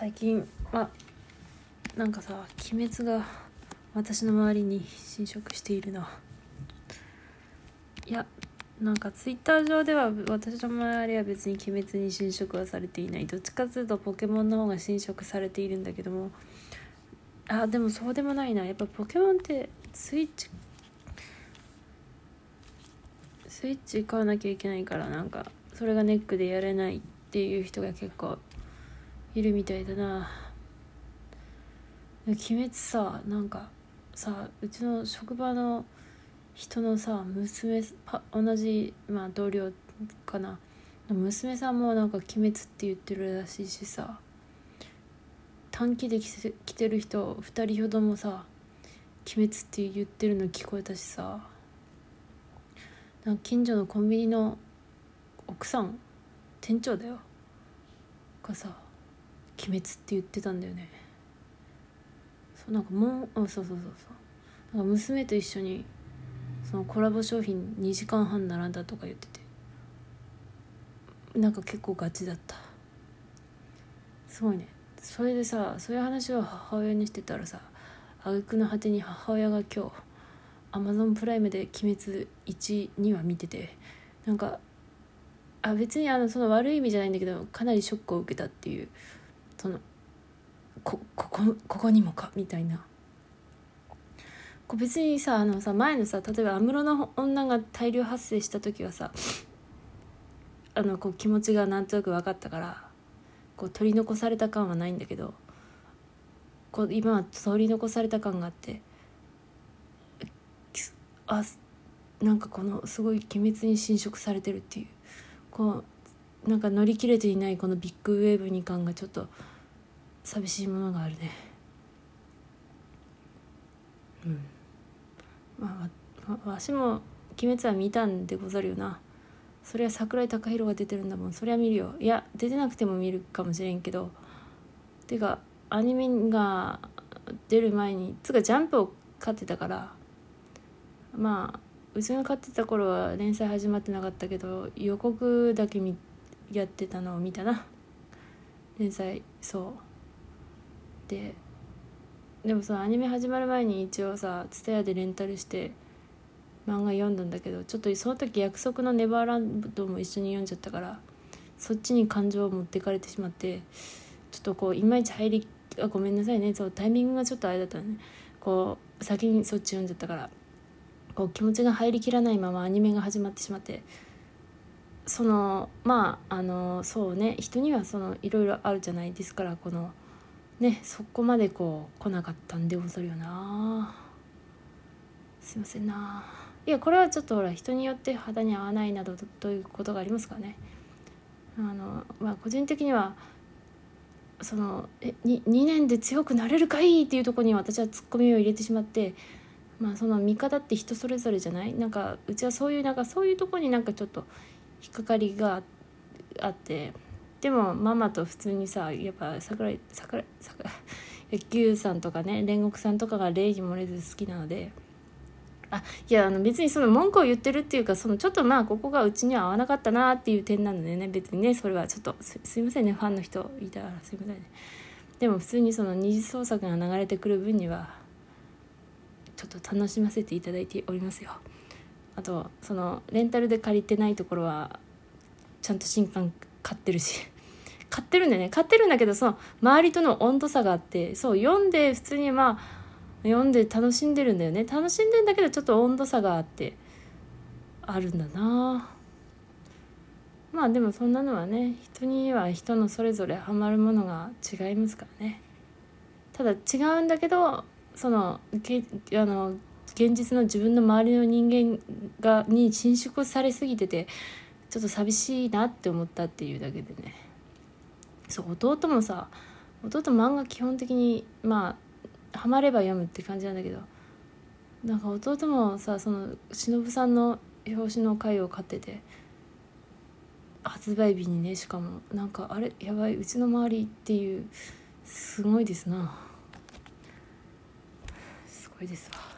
最近はなんかさ「鬼滅」が私の周りに侵食しているな。いやなんかツイッター上では私の周りは別に鬼滅に侵食はされていない。どっちかというとポケモンの方が侵食されているんだけども。あでもそうでもないな。やっぱポケモンってスイッチスイッチ買わなきゃいけないからなんかそれがネックでやれないっていう人が結構いるみたいだな。鬼滅さなんかさうちの職場の人のさ娘パ同じ、まあ、同僚かな。娘さんもなんか「鬼滅」って言ってるらしいしさ。短期で来て来てる人2人ほどもさ「鬼滅」って言ってるの聞こえたしさ。なんか近所のコンビニの奥さん店長だよ。がさ「鬼滅」って言ってたんだよね。そうなんかもうあそうそうそうそう。なんか娘と一緒にそのコラボ商品2時間半並んだとか言ってて。なんか結構ガチだった。すごいね。それでさそういう話を母親にしてたらさ挙句の果てに母親が今日アマゾンプライムで「鬼滅1」2話見ててなんかあ別にあのその悪い意味じゃないんだけどかなりショックを受けたっていうそのこここここにもか？みたいな。こう別にさあのさ前のさ例えば安室の女が大量発生した時はさあのこう気持ちがなんとなく分かったからこう取り残された感はないんだけどこう今は取り残された感があってあなんかこのすごい鬼滅に侵食されてるっていうこうなんか乗り切れていないこのビッグウェーブに感がちょっと寂しいものがあるね。うん。まあわしも「鬼滅」は見たんでござるよな。それは桜井貴弘が出てるんだもん。そりゃ見るよ。いや出てなくても見るかもしれんけど。てかアニメが出る前につかジャンプを買ってたから。まあうちが買ってた頃は連載始まってなかったけど予告だけやってたのを見たな。連載そう。ででもさアニメ始まる前に一応さ TSUTAYA でレンタルして漫画読んだんだけどちょっとその時「約束のネバーランド」も一緒に読んじゃったからそっちに感情を持ってかれてしまってちょっとこういまいち入りあごめんなさいね。そうタイミングがちょっとあれだったね。こう先にそっち読んじゃったからこう気持ちが入りきらないままアニメが始まってしまってそのまああのそうね。人にはそのいろいろあるじゃない？ですからこのねそこまでこう来なかったんでござるよな。すいませんな。いやこれはちょっとほら人によって肌に合わないなどということがありますからね。あのまあ個人的にはそのえ 2, 2年で強くなれるかいっていうとこに私はツッコミを入れてしまってまあその見方って人それぞれじゃない？なんかうちはそういうなんかそういうとこになんかちょっと引っかかりがあってでもママと普通にさやっぱ桜井桜井桜井野球さんとかね煉獄さんとかが礼に漏れず好きなので。あいやあの別にその文句を言ってるっていうかそのちょっとまあここがうちには合わなかったなっていう点なのでね。別にねそれはちょっとすいませんねファンの人いたら。すいませんね。でも普通にその二次創作が流れてくる分にはちょっと楽しませていただいておりますよ。あとそのレンタルで借りてないところはちゃんと新刊買ってるし。買ってるんだよね。買ってるんだけどその周りとの温度差があってそう読んで普通にまあ読んで楽しんでるんだよね。楽しんでんだけどちょっと温度差があってあるんだな。まあでもそんなのはね人には人のそれぞれハマるものが違いますからね。ただ違うんだけどそのけあの現実の自分の周りの人間がに侵食されすぎててちょっと寂しいなって思ったっていうだけでねそう弟もさ弟漫画基本的にまあハマれば読むって感じなんだけどなんか弟もさその忍さんの表紙の回を買ってて発売日にねしかもなんかあれやばいうちの周りっていうすごいですな。これですわ